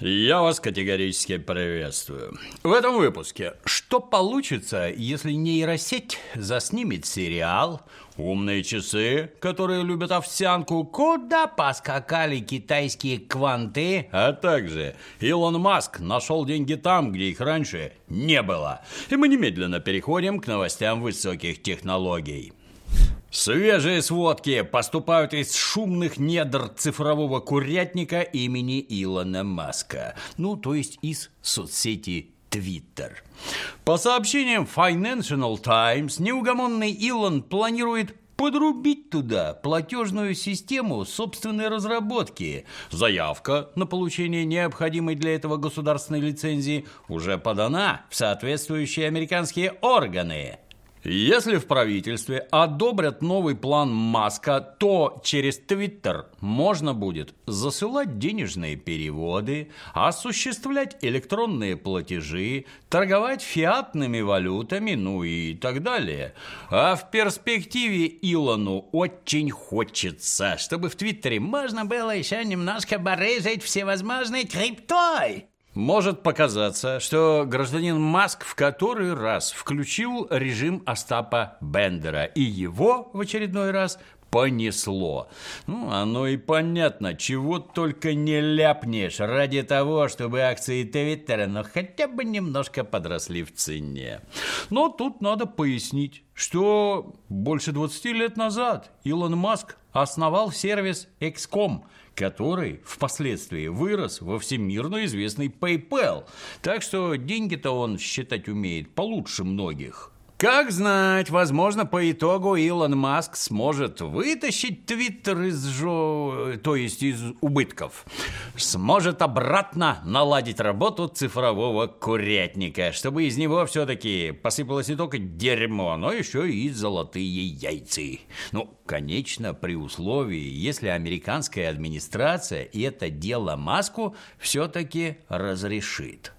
Я вас категорически приветствую. В этом выпуске, что получится, если нейросеть заснимет сериал «Умные часы», которые любят овсянку, куда поскакали китайские кванты, а также Илон Маск нашел деньги там, где их раньше не было. И мы немедленно переходим к новостям высоких технологий. Свежие сводки поступают из шумных недр цифрового курятника имени Илона Маска. Ну, то есть из соцсети Twitter. По сообщениям Financial Times, неугомонный Илон планирует подрубить туда платежную систему собственной разработки. Заявка на получение необходимой для этого государственной лицензии уже подана в соответствующие американские органы. Если в правительстве одобрят новый план Маска, то через Твиттер можно будет засылать денежные переводы, осуществлять электронные платежи, торговать фиатными валютами, ну и так далее. А в перспективе Илону очень хочется, чтобы в Твиттере можно было еще немножко барыжить всевозможной криптой. Может показаться, что гражданин Маск в который раз включил режим Остапа Бендера, и его в очередной раз понесло. Ну, оно и понятно, чего только не ляпнешь ради того, чтобы акции Твиттера, ну, хотя бы немножко подросли в цене. Но тут надо пояснить, что больше 20 лет назад Илон Маск основал сервис XCOM – который впоследствии вырос во всемирно известный PayPal. Так что деньги-то он считать умеет получше многих. Как знать, возможно, по итогу Илон Маск сможет вытащить Твиттер из жо... то есть из убытков. Сможет обратно наладить работу цифрового курятника, чтобы из него все-таки посыпалось не только дерьмо, но еще и золотые яйца. Ну, конечно, при условии, если американская администрация это дело Маску все-таки разрешит.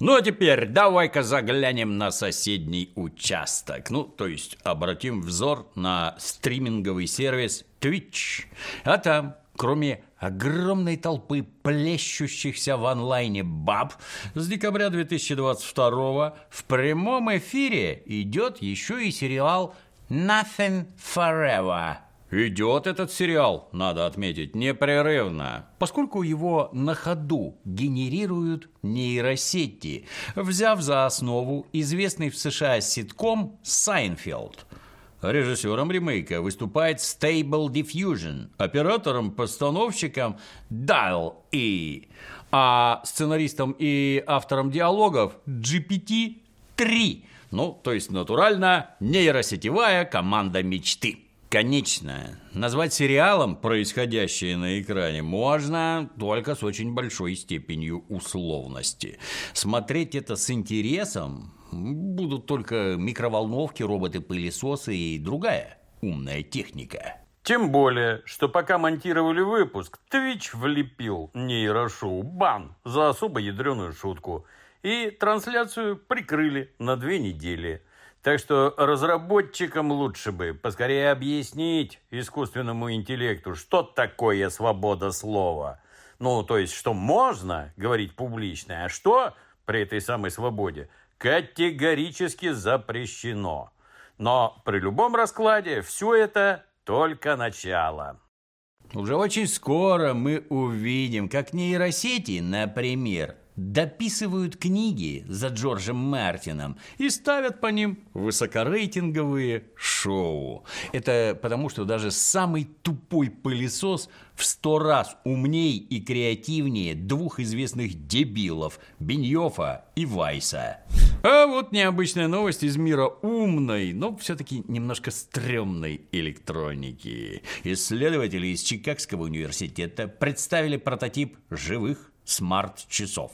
Ну а теперь давай-ка заглянем на соседний участок. Ну, то есть обратим взор на стриминговый сервис Twitch. А там, кроме огромной толпы плещущихся в онлайне баб, с декабря 2022 в прямом эфире идет еще и сериал Nothing Forever – Идет этот сериал, надо отметить, непрерывно, поскольку его на ходу генерируют нейросети, взяв за основу известный в США ситком «Сайнфилд». Режиссером ремейка выступает Stable Diffusion, оператором-постановщиком DALL-E, а сценаристом и автором диалогов GPT-3, ну, то есть натурально нейросетевая команда мечты. Конечно, назвать сериалом происходящее на экране можно только с очень большой степенью условности. Смотреть это с интересом будут только микроволновки, роботы-пылесосы и другая умная техника. Тем более, что пока монтировали выпуск, Twitch влепил нейрошоу бан за особо ядреную шутку. И трансляцию прикрыли на две недели – так что разработчикам лучше бы поскорее объяснить искусственному интеллекту, что такое свобода слова. Ну, то есть, что можно говорить публично, а что при этой самой свободе категорически запрещено. Но при любом раскладе все это только начало. Уже очень скоро мы увидим, как нейросети, например, дописывают книги за Джорджем Мартином и ставят по ним высокорейтинговые шоу. Это потому, что даже самый тупой пылесос в сто раз умней и креативнее двух известных дебилов Беньёфа и Вайса. А вот необычная новость из мира умной, но все-таки немножко стрёмной электроники. Исследователи из Чикагского университета представили прототип живых смарт-часов.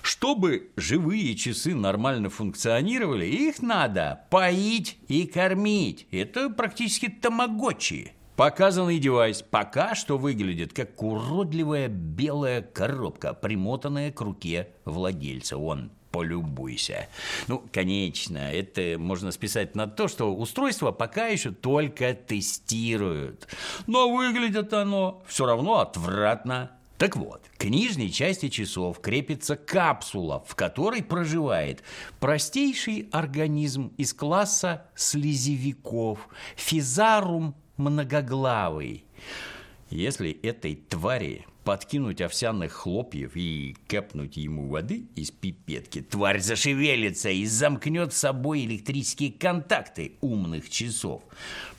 Чтобы живые часы нормально функционировали, их надо поить и кормить. Это практически тамагочи. Показанный девайс пока что выглядит как уродливая белая коробка, примотанная к руке владельца. Он полюбуйся. Ну, конечно, это можно списать на то, что устройство пока еще только тестируют. Но выглядит оно все равно отвратно. Так вот, к нижней части часов крепится капсула, в которой проживает простейший организм из класса слезевиков – физарум многоглавый. Если этой твари подкинуть овсяных хлопьев и капнуть ему воды из пипетки, тварь зашевелится и замкнет с собой электрические контакты умных часов.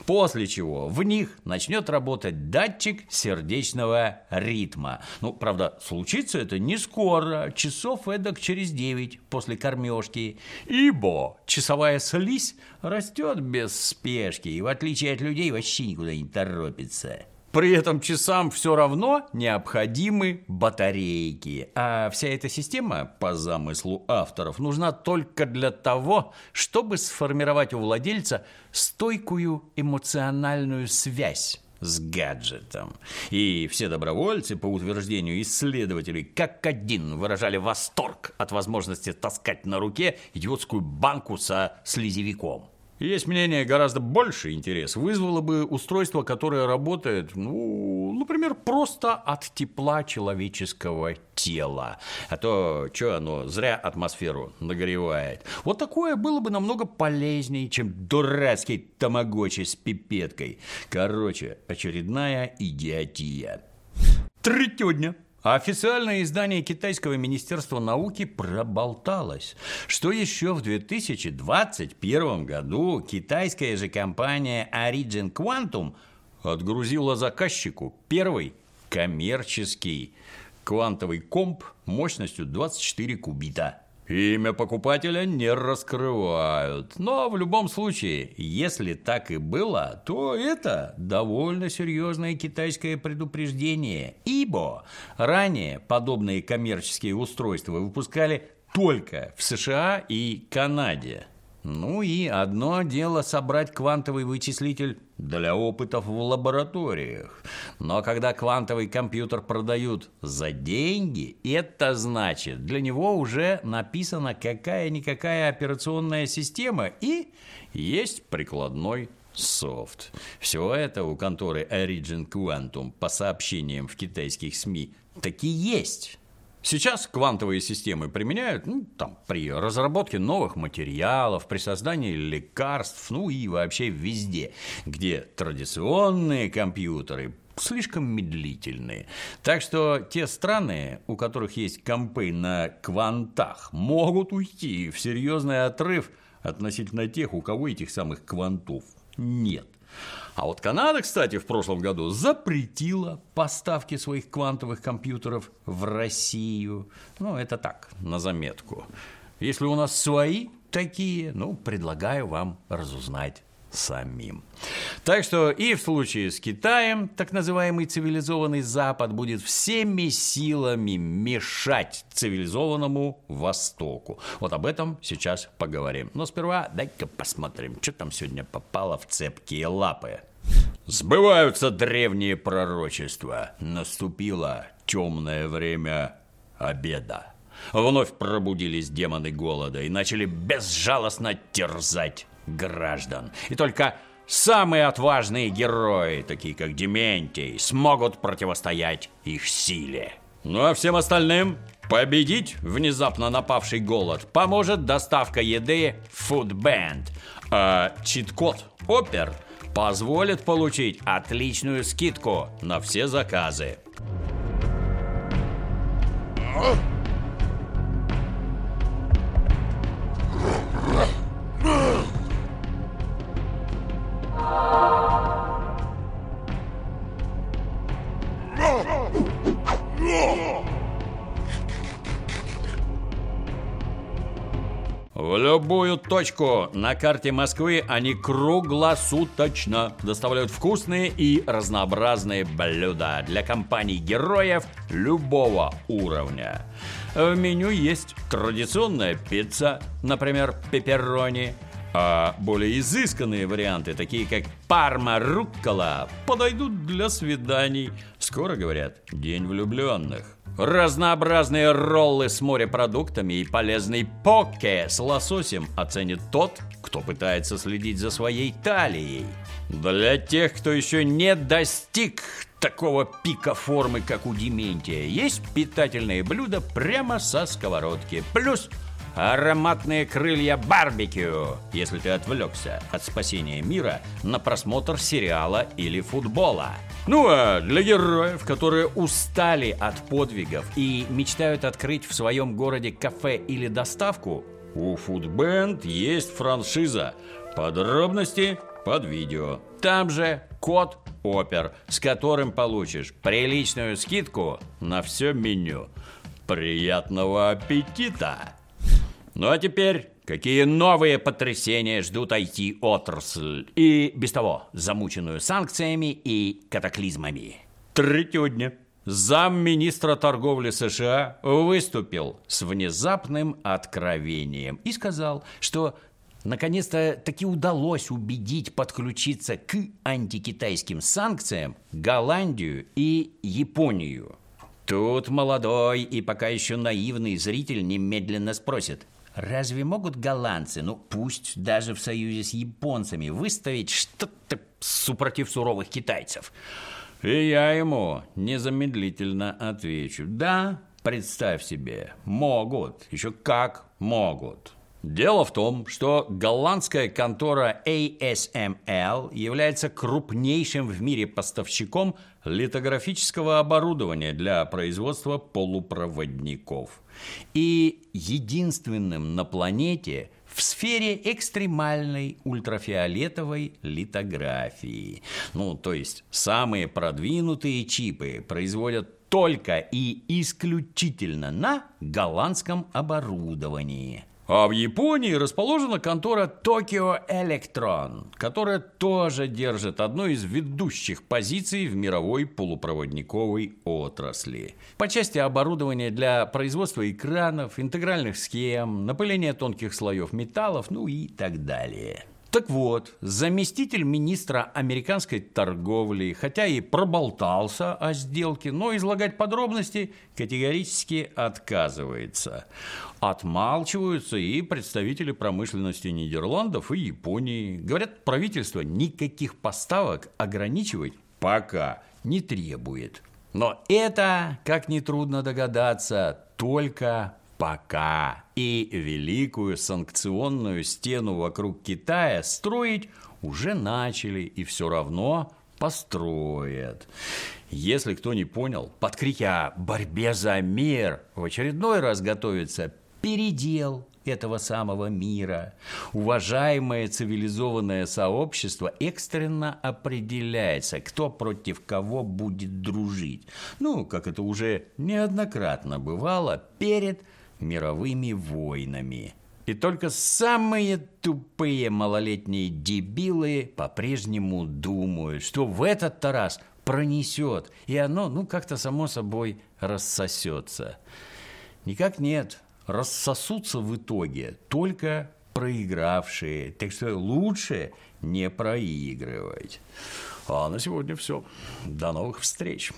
После чего в них начнет работать датчик сердечного ритма. Ну, правда, случится это не скоро, часов эдак через 9 после кормежки, ибо часовая слизь растет без спешки и, в отличие от людей, вообще никуда не торопится. При этом часам все равно необходимы батарейки. А вся эта система, по замыслу авторов, нужна только для того, чтобы сформировать у владельца стойкую эмоциональную связь с гаджетом. И все добровольцы, по утверждению исследователей, как один выражали восторг от возможности таскать на руке идиотскую банку со слезевиком. Есть мнение, гораздо больше интерес вызвало бы устройство, которое работает, ну, например, просто от тепла человеческого тела. А то, что оно, зря атмосферу нагревает. Вот такое было бы намного полезнее, чем дурацкий тамагочи с пипеткой. Короче, очередная идиотия. Третьего дня. А официальное издание китайского министерства науки проболталось, что еще в 2021 году китайская же компания Origin Quantum отгрузила заказчику первый коммерческий квантовый комп мощностью 24 кубита. Имя покупателя не раскрывают. Но в любом случае, если так и было, то это довольно серьезное китайское предупреждение. Ибо ранее подобные коммерческие устройства выпускали только в США и Канаде. Ну и одно дело собрать квантовый вычислитель для опытов в лабораториях. Но когда квантовый компьютер продают за деньги, это значит, для него уже написана какая-никакая операционная система и есть прикладной софт. Все это у конторы Origin Quantum по сообщениям в китайских СМИ таки есть. Сейчас квантовые системы применяют ну, там, при разработке новых материалов, при создании лекарств, ну и вообще везде, где традиционные компьютеры слишком медлительные. Так что те страны, у которых есть компы на квантах, могут уйти в серьезный отрыв относительно тех, у кого этих самых квантов нет. А вот Канада, кстати, в прошлом году запретила поставки своих квантовых компьютеров в Россию. Ну, это так, на заметку. Если у нас свои такие, ну, предлагаю вам разузнать самим. Так что и в случае с Китаем так называемый цивилизованный Запад будет всеми силами мешать цивилизованному Востоку. Вот об этом сейчас поговорим. Но сперва дай-ка посмотрим, что там сегодня попало в цепкие лапы. Сбываются древние пророчества. Наступило темное время обеда. Вновь пробудились демоны голода и начали безжалостно терзать граждан. И только самые отважные герои, такие как Дементий, смогут противостоять их силе. Ну а всем остальным победить внезапно напавший голод поможет доставка еды Food Band. А чит-код Опер позволит получить отличную скидку на все заказы. Oh! Любую точку на карте Москвы они круглосуточно доставляют вкусные и разнообразные блюда для компаний героев любого уровня. В меню есть традиционная пицца, например, пепперони, а более изысканные варианты, такие как парма руккола, подойдут для свиданий. Скоро, говорят, день влюбленных. Разнообразные роллы с морепродуктами и полезный поке с лососем оценит тот, кто пытается следить за своей талией. Для тех, кто еще не достиг такого пика формы, как у Дементия, есть питательные блюда прямо со сковородки. Плюс ароматные крылья барбекю, если ты отвлекся от спасения мира на просмотр сериала или футбола. Ну а для героев, которые устали от подвигов и мечтают открыть в своем городе кафе или доставку, у Foodband есть франшиза. Подробности под видео. Там же код Опер, с которым получишь приличную скидку на все меню. Приятного аппетита! Ну а теперь, какие новые потрясения ждут IT-отрасль и, без того, замученную санкциями и катаклизмами? Третьего дня замминистра торговли США выступил с внезапным откровением и сказал, что наконец-то таки удалось убедить подключиться к антикитайским санкциям Голландию и Японию. Тут молодой и пока еще наивный зритель немедленно спросит, разве могут голландцы, ну пусть даже в союзе с японцами, выставить что-то супротив суровых китайцев? И я ему незамедлительно отвечу, да, представь себе, могут, еще как могут. Дело в том, что голландская контора ASML является крупнейшим в мире поставщиком литографического оборудования для производства полупроводников и единственным на планете в сфере экстремальной ультрафиолетовой литографии. Ну, то есть самые продвинутые чипы производят только и исключительно на голландском оборудовании – а в Японии расположена контора Tokyo Electron, которая тоже держит одну из ведущих позиций в мировой полупроводниковой отрасли. По части оборудования для производства экранов, интегральных схем, напыления тонких слоев металлов, ну и так далее. Так вот, заместитель министра американской торговли, хотя и проболтался о сделке, но излагать подробности категорически отказывается. Отмалчиваются и представители промышленности Нидерландов и Японии. Говорят, правительство никаких поставок ограничивать пока не требует. Но это, как нетрудно догадаться, только пока. И великую санкционную стену вокруг Китая строить уже начали и все равно построят. Если кто не понял, под крики о борьбе за мир в очередной раз готовится передел этого самого мира. Уважаемое цивилизованное сообщество экстренно определяется, кто против кого будет дружить. Ну, как это уже неоднократно бывало перед мировыми войнами. И только самые тупые малолетние дебилы по-прежнему думают, что в этот-то раз пронесет, и оно, ну, как-то само собой рассосется. Никак нет. Рассосутся в итоге только проигравшие. Так что лучше не проигрывать. А на сегодня все. До новых встреч.